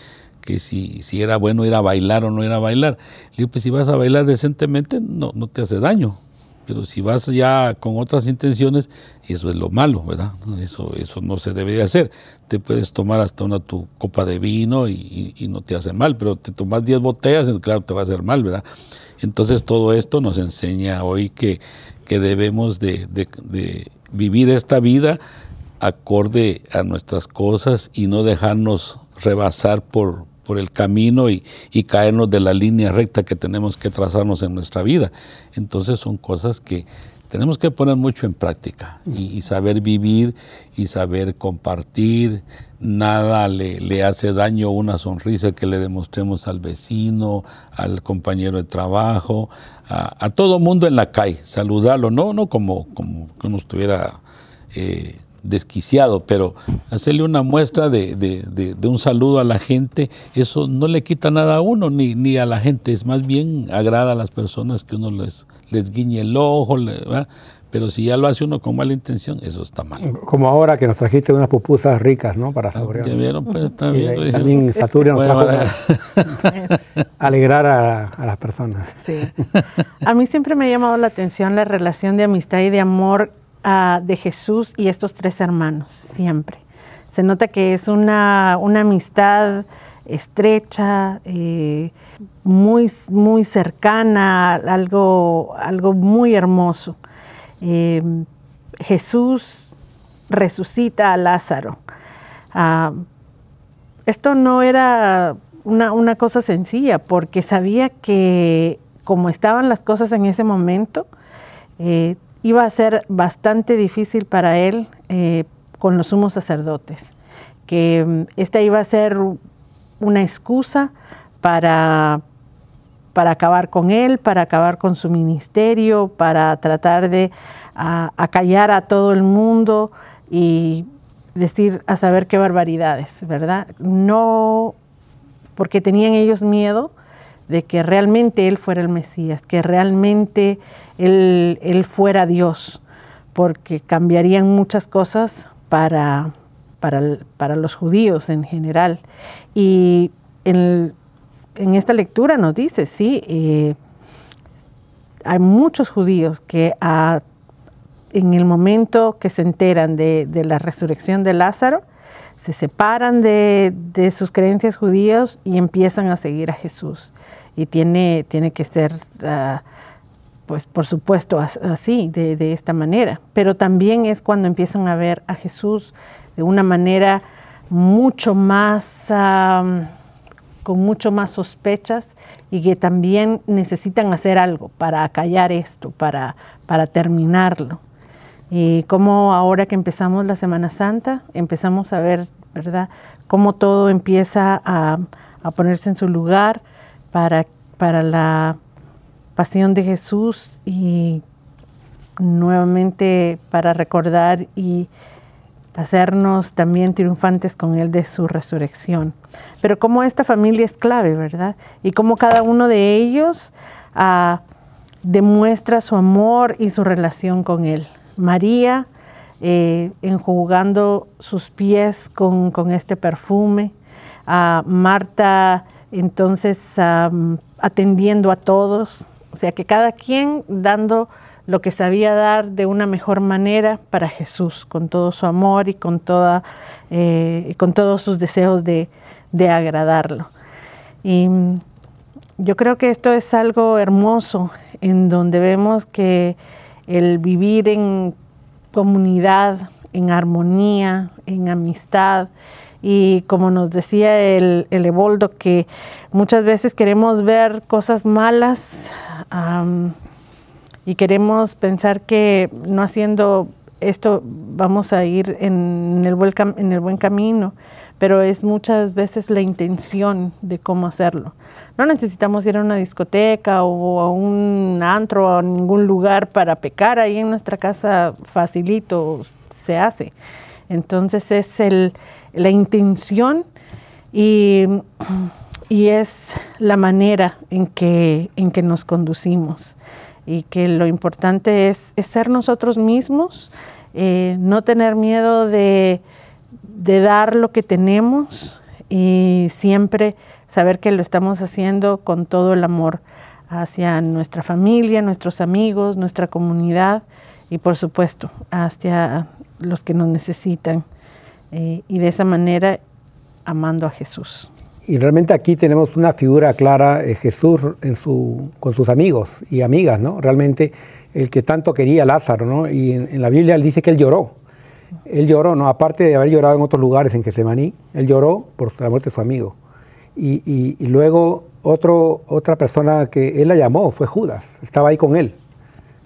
que si, si era bueno ir a bailar o no ir a bailar. Le digo, pues si vas a bailar decentemente, no, no te hace daño. Pero si vas ya con otras intenciones, eso es lo malo, ¿verdad? Eso, eso no se debe de hacer. Te puedes tomar hasta una tu copa de vino y, no te hace mal, pero te tomas 10 botellas, claro, te va a hacer mal, ¿verdad? Entonces todo esto nos enseña hoy que, que debemos de, de vivir esta vida acorde a nuestras cosas y no dejarnos rebasar por, por el camino y, caernos de la línea recta que tenemos que trazarnos en nuestra vida. Entonces son cosas que tenemos que poner mucho en práctica y, saber vivir y saber compartir. Nada le, le, hace daño una sonrisa que le demostremos al vecino, al compañero de trabajo, a, todo mundo en la calle, saludarlo, no, no como, como que uno estuviera eh, desquiciado, pero hacerle una muestra de, un saludo a la gente, eso no le quita nada a uno ni, ni a la gente, es más bien agrada a las personas que uno les, les guiñe el ojo, pero si ya lo hace uno con mala intención, eso está mal. Como ahora que nos trajiste unas pupusas ricas, ¿no? Para saborear. Ya vieron, pues está bien. también Saturno nos trajo alegrar a, a, las personas. Sí. A mí siempre me ha llamado la atención la relación de amistad y de amor de Jesús y estos tres hermanos, siempre. Se nota que es una, amistad estrecha, eh, muy, muy cercana, algo, algo muy hermoso. Eh, Jesús resucita a Lázaro. Ah, esto no era una, cosa sencilla, porque sabía que como estaban las cosas en ese momento, eh, iba a ser bastante difícil para él eh, con los sumos sacerdotes, que mm, esta iba a ser una excusa para, para acabar con él, para acabar con su ministerio, para tratar de acallar a todo el mundo y decir a saber qué barbaridades, ¿verdad? No porque tenían ellos miedo de que realmente Él fuera el Mesías, que realmente Él, fuera Dios, porque cambiarían muchas cosas para, para, los judíos en general. Y en, esta lectura nos dice, sí, eh, hay muchos judíos que en el momento que se enteran de, de la resurrección de Lázaro, se separan de, sus creencias judías y empiezan a seguir a Jesús. Y tiene, tiene que ser, ah, pues por supuesto, así, de, esta manera. Pero también es cuando empiezan a ver a Jesús de una manera mucho más, con mucho más sospechas y que también necesitan hacer algo para acallar esto, para, para terminarlo. Y como ahora que empezamos la Semana Santa, empezamos a ver, ¿verdad?, cómo todo empieza a, ponerse en su lugar para, para la pasión de Jesús y nuevamente para recordar y hacernos también triunfantes con Él de su resurrección. Pero como esta familia es clave, ¿verdad? Y como cada uno de ellos ah, demuestra su amor y su relación con Él. María eh, enjugando sus pies con, este perfume, a Marta entonces atendiendo a todos, o sea que cada quien dando lo que sabía dar de una mejor manera para Jesús, con todo su amor y con, toda, eh, con todos sus deseos de, de agradarlo. Y yo creo que esto es algo hermoso, en donde vemos que el vivir en comunidad, en armonía, en amistad, y como nos decía el, el Eboldo, que muchas veces queremos ver cosas malas y queremos pensar que no haciendo esto vamos a ir en el, buen, en el buen camino, pero es muchas veces la intención de cómo hacerlo. No necesitamos ir a una discoteca o a un antro o a ningún lugar para pecar, ahí en nuestra casa facilito se hace. Entonces es el, la intención y, y, es la manera en que, en que nos conducimos. Y que lo importante es, ser nosotros mismos, eh, no tener miedo de, de, dar lo que tenemos y siempre saber que lo estamos haciendo con todo el amor hacia nuestra familia, nuestros amigos, nuestra comunidad y por supuesto hacia los que nos necesitan eh, y de esa manera amando a Jesús. Y realmente aquí tenemos una figura clara, eh, Jesús en su, con sus amigos y amigas, ¿no? Realmente el que tanto quería Lázaro, ¿no? Y en, la Biblia él dice que él lloró. Él lloró, ¿no? Aparte de haber llorado en otros lugares en Getsemaní, él lloró por la muerte de su amigo. Y, y, luego otro, otra persona que él la llamó fue Judas, estaba ahí con él.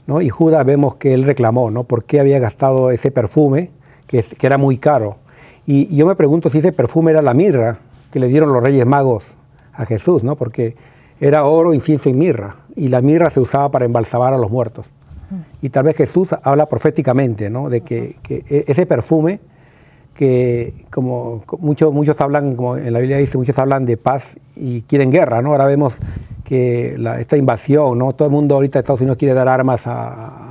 ¿no? Y Judas vemos que él reclamó, ¿no? ¿Por qué había gastado ese perfume que, que era muy caro? Y, yo me pregunto si ese perfume era la mirra que le dieron los Reyes Magos a Jesús, ¿no? Porque era oro, incienso y mirra, y la mirra se usaba para embalsamar a los muertos. Y tal vez Jesús habla proféticamente, ¿no? De que, e, ese perfume, que como muchos, muchos hablan, como en la Biblia dice, muchos hablan de paz y quieren guerra, ¿no? Ahora vemos que esta invasión, ¿no? Todo el mundo ahorita Estados Unidos quiere dar armas a,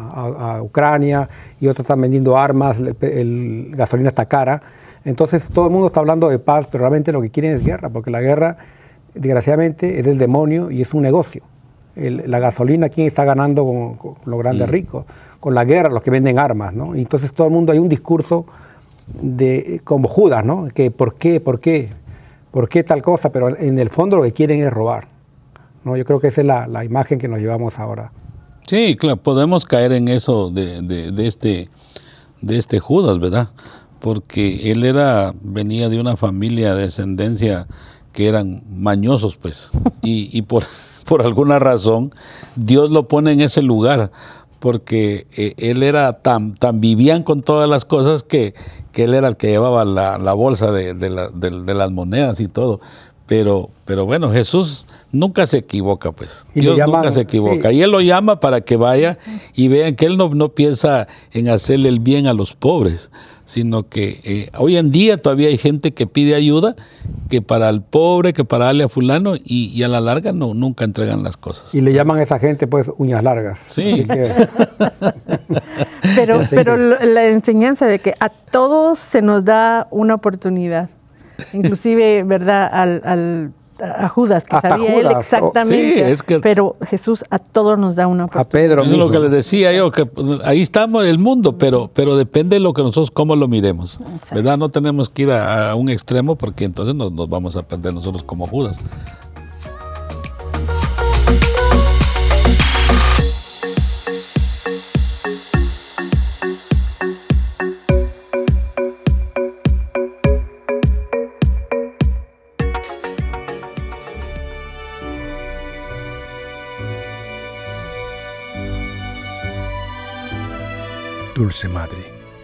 Ucrania y otros están vendiendo armas, el gasolina está cara. Entonces todo el mundo está hablando de paz, pero realmente lo que quieren es guerra, porque la guerra, desgraciadamente, es del demonio y es un negocio. la gasolina, ¿quién está ganando con, los grandes mm. ricos? Con la guerra, los que venden armas, ¿no? entonces todo el mundo hay un discurso de, como Judas, ¿no? Que por qué, por qué, por qué tal cosa, pero en el fondo lo que quieren es robar. ¿no? Yo creo que esa es la, imagen que nos llevamos ahora. Sí, claro, podemos caer en eso de, de, este, de este Judas, ¿verdad? Porque él era venía de una familia de descendencia que eran mañosos, pues, y, por, por alguna razón Dios lo pone en ese lugar, porque eh, él era tan, tan vivían con todas las cosas que, que él era el que llevaba la, la bolsa de, de, de, las monedas y todo. Pero, pero bueno, Jesús nunca se equivoca, pues. Dios nunca se equivoca. Y Él lo llama para que vaya y vean que Él no, no piensa en hacerle el bien a los pobres, sino que eh, hoy en día todavía hay gente que pide ayuda, que para el pobre, que para darle a fulano, y, a la larga no, nunca entregan las cosas. Y le llaman a esa gente pues uñas largas. Sí. pero, pero la enseñanza de que a todos se nos da una oportunidad, inclusive, ¿verdad? al a Judas, que sabía él exactamente. pero Jesús a todos nos da una oportunidad. A Pedro. Eso es lo que le decía yo, que ahí estamos en el mundo, pero, pero depende de lo que nosotros, cómo lo miremos. ¿Verdad? No tenemos que ir a, un extremo porque entonces nos, nos vamos a perder nosotros como Judas. Dulce Madre,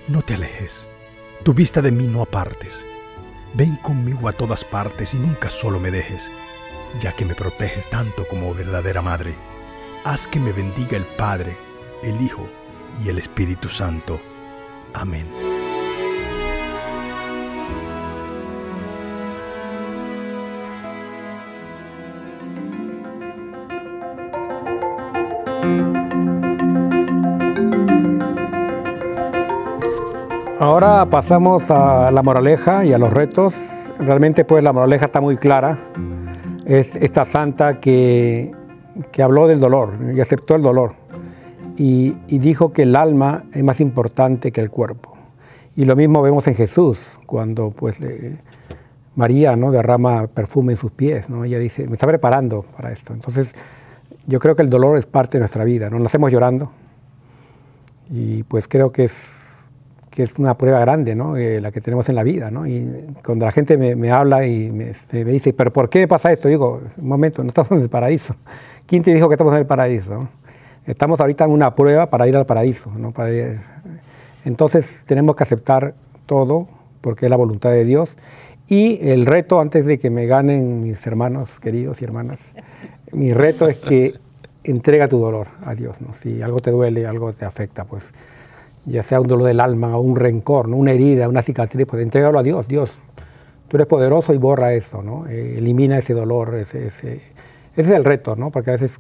no te alejes, tu vista de mí no apartes. Ven conmigo a todas partes y nunca solo me dejes, ya que me proteges tanto como verdadera Madre. Haz que me bendiga el Padre, el Hijo y el Espíritu Santo. Amén. Ahora pasamos a la moraleja y a los retos. Realmente pues la moraleja está muy clara. Es esta santa que, que habló del dolor y aceptó el dolor y, dijo que el alma es más importante que el cuerpo. Y lo mismo vemos en Jesús, cuando pues María ¿no? derrama perfume en sus pies. ¿no? Ella dice, me está preparando para esto. Entonces yo creo que el dolor es parte de nuestra vida. ¿no? Nacemos llorando y pues creo que es que es una prueba grande, ¿no? Eh, la que tenemos en la vida. ¿no? Y cuando la gente me, habla y este, me, dice, ¿pero por qué pasa esto? Digo, un momento, no estamos en el paraíso. ¿Quién te dijo que estamos en el paraíso? Estamos ahorita en una prueba para ir al paraíso. ¿no? Para Entonces tenemos que aceptar todo porque es la voluntad de Dios. Y el reto, antes de que me ganen mis hermanos queridos y hermanas, mi reto es que entrega tu dolor a Dios. ¿no? Si algo te duele, algo te afecta, pues ya sea un dolor del alma o un rencor, una herida, una cicatriz, pues entrégalo a Dios. Dios, tú eres poderoso y borra eso, ¿no? Eh, elimina ese dolor, ese, ese, es el reto, ¿no? porque a veces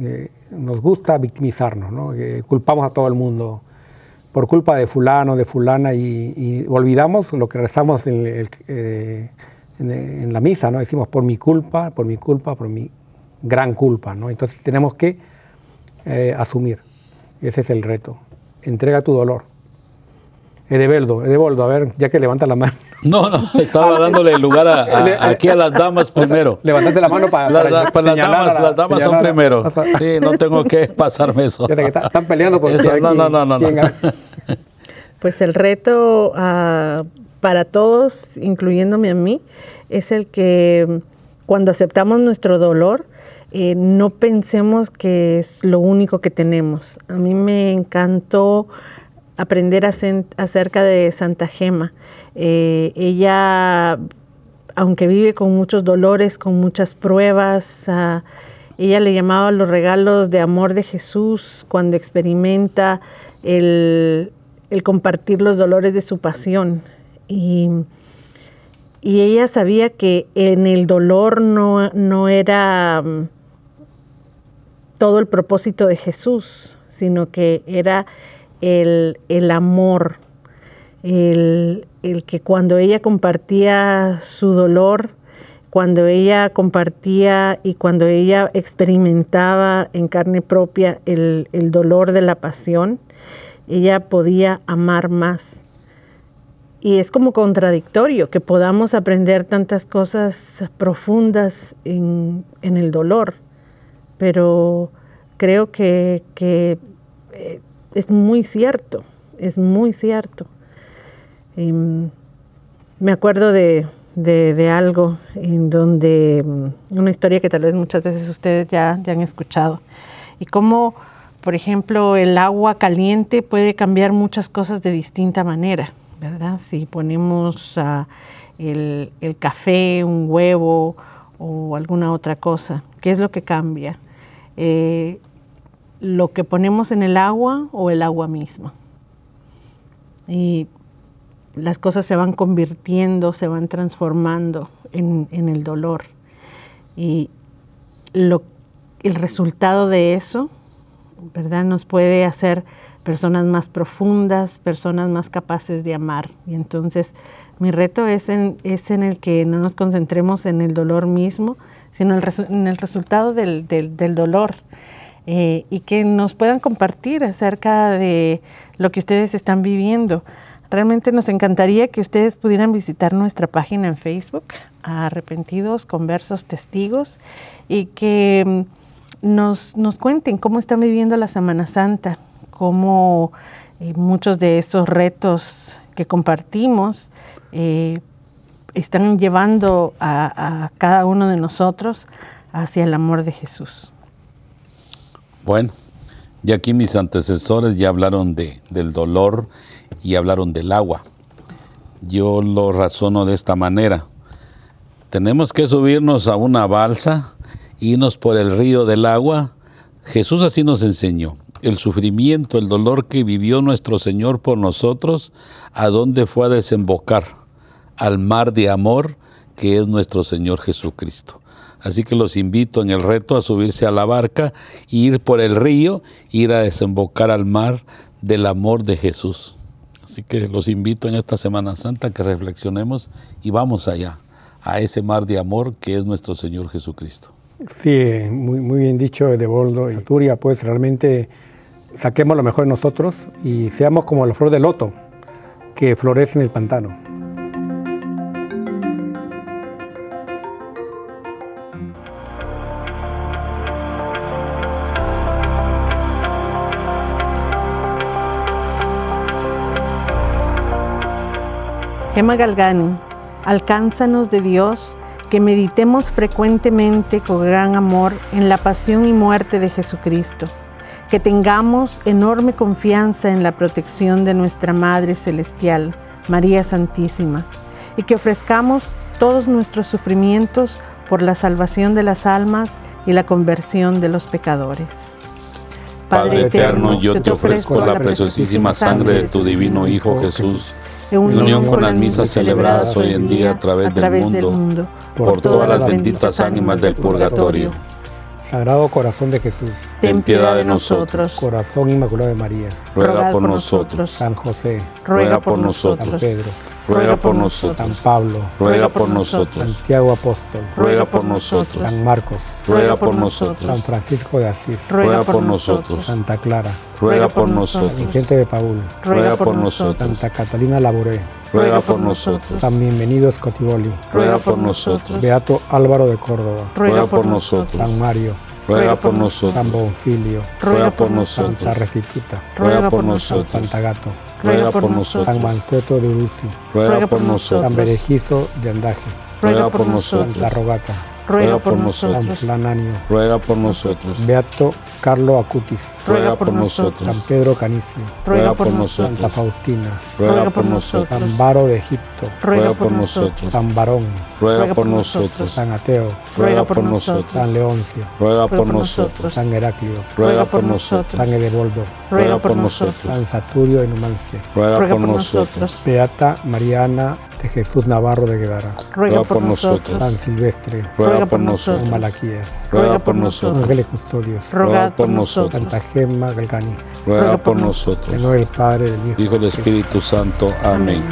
eh, nos gusta victimizarnos, ¿no? culpamos a todo el mundo por culpa de fulano, de fulana y, olvidamos lo que rezamos en, eh, en, la misa, ¿no? decimos por mi culpa, por mi culpa, por mi gran culpa. ¿no? Entonces tenemos que asumir, ese es el reto entrega tu dolor. Edeboldo, Edeboldo, a ver, ya que levanta la mano. No, no, estaba dándole lugar a, aquí a las damas primero. Levantate la mano para, las damas, las damas son primero. Sí, no tengo que pasarme eso. están peleando por eso. No, no, no, no, Pues el reto uh, para todos, incluyéndome a mí, es el que cuando aceptamos nuestro dolor, eh, no pensemos que es lo único que tenemos. A mí me encantó aprender acerca de Santa Gema. Eh, ella, aunque vive con muchos dolores, con muchas pruebas, ella le llamaba los regalos de amor de Jesús cuando experimenta el, compartir los dolores de su pasión. Y, ella sabía que en el dolor no, no era todo el propósito de Jesús, sino que era el, amor, el, que cuando ella compartía su dolor, cuando ella compartía y cuando ella experimentaba en carne propia el, el, dolor de la pasión, ella podía amar más. Y es como contradictorio que podamos aprender tantas cosas profundas en, en el dolor pero creo que, eh, es muy cierto, es muy cierto. Mm, me acuerdo de, algo en donde, mm, una historia que tal vez muchas veces ustedes ya, ya han escuchado, y cómo, por ejemplo, el agua caliente puede cambiar muchas cosas de distinta manera, ¿verdad? Si ponemos ah, el, el café, un huevo o alguna otra cosa, ¿qué es lo que cambia? Eh, lo que ponemos en el agua o el agua misma. Y las cosas se van convirtiendo, se van transformando en, el dolor. Y el resultado de eso, ¿verdad? Nos puede hacer personas más profundas, personas más capaces de amar. Y entonces mi reto es en, es en el que no nos concentremos en el dolor mismo, sino en el resultado del, dolor. Eh, y que nos puedan compartir acerca de lo que ustedes están viviendo. Realmente nos encantaría que ustedes pudieran visitar nuestra página en Facebook, Arrepentidos, Conversos, Testigos, y que mm, nos, nos cuenten cómo están viviendo la Semana Santa, cómo eh, muchos de esos retos que compartimos eh, están llevando a, cada uno de nosotros hacia el amor de Jesús. Bueno, y aquí mis antecesores ya hablaron de, del dolor y hablaron del agua. Yo lo razono de esta manera. Tenemos que subirnos a una balsa, irnos por el río del agua. Jesús así nos enseñó. El sufrimiento, el dolor que vivió nuestro Señor por nosotros, a dónde fue a desembocar al mar de amor que es nuestro Señor Jesucristo. Así que los invito en el reto a subirse a la barca, ir por el río, ir a desembocar al mar del amor de Jesús. Así que los invito en esta Semana Santa que reflexionemos y vamos allá, a ese mar de amor que es nuestro Señor Jesucristo. Sí, muy, muy bien dicho de Boldo y Turia, pues realmente saquemos lo mejor de nosotros y seamos como la flor de loto que florece en el pantano. Gemma Galgani, alcánzanos de Dios que meditemos frecuentemente con gran amor en la pasión y muerte de Jesucristo, que tengamos enorme confianza en la protección de nuestra Madre Celestial, María Santísima, y que ofrezcamos todos nuestros sufrimientos por la salvación de las almas y la conversión de los pecadores. Padre eterno, yo te ofrezco la preciosísima sangre de tu divino Hijo Jesús en unión con las misas celebradas hoy en día a través, del, mundo, por todas las benditas ánimas del purgatorio. Sagrado Corazón de Jesús, ten piedad de nosotros. Corazón Inmaculado de María, ruega por nosotros. San José, ruega por nosotros. San Pedro, ruega por nosotros. San Pablo, ruega por nosotros. Santiago Apóstol, ruega por nosotros. San Marcos, ruega por nosotros. San Francisco de Asís, ruega por nosotros. Santa Clara, ruega por nosotros. Vicente de Paul, ruega por nosotros. Santa Catalina Laboré, ruega por nosotros. San Bienvenido Scotiboli, ruega por nosotros. Beato Álvaro de Córdoba, ruega por nosotros. San Mario, ruega por nosotros. San Bonfilio, ruega por nosotros. Santa Restituta, ruega por nosotros. Santa Gato, ruega por nosotros. San Mansueto de Uruzi, ruega por nosotros. San Berejizo de Andaje, ruega por nosotros. Santa Rogata, ruega por San nosotros. Flananio, ruega por nosotros. Beato Carlo Acutis, ruega por nosotros. San Pedro Canicio, ruega por Santa nosotros. Faustina, ruega por nosotros. San Baro de Egipto, ruega por nosotros. San Barón, ruega por nosotros. San Ateo, ruega por nosotros. San Leoncio, ruega por nosotros. San Heraclio, ruega por nosotros. San Edeboldo, ruega por nosotros. San Saturio de Numancia, ruega por nosotros. Beata Mariana de Jesús Navarro de Guevara, ruega por nosotros. San Silvestre, ruega por San nosotros. Malaquías, ruega por nosotros. Ángeles Custodios, ruega por nosotros. Santa Gemma Galgani, ruega por en nosotros. nombre del Padre, del Hijo, Hijo del Espíritu Santo. Amén.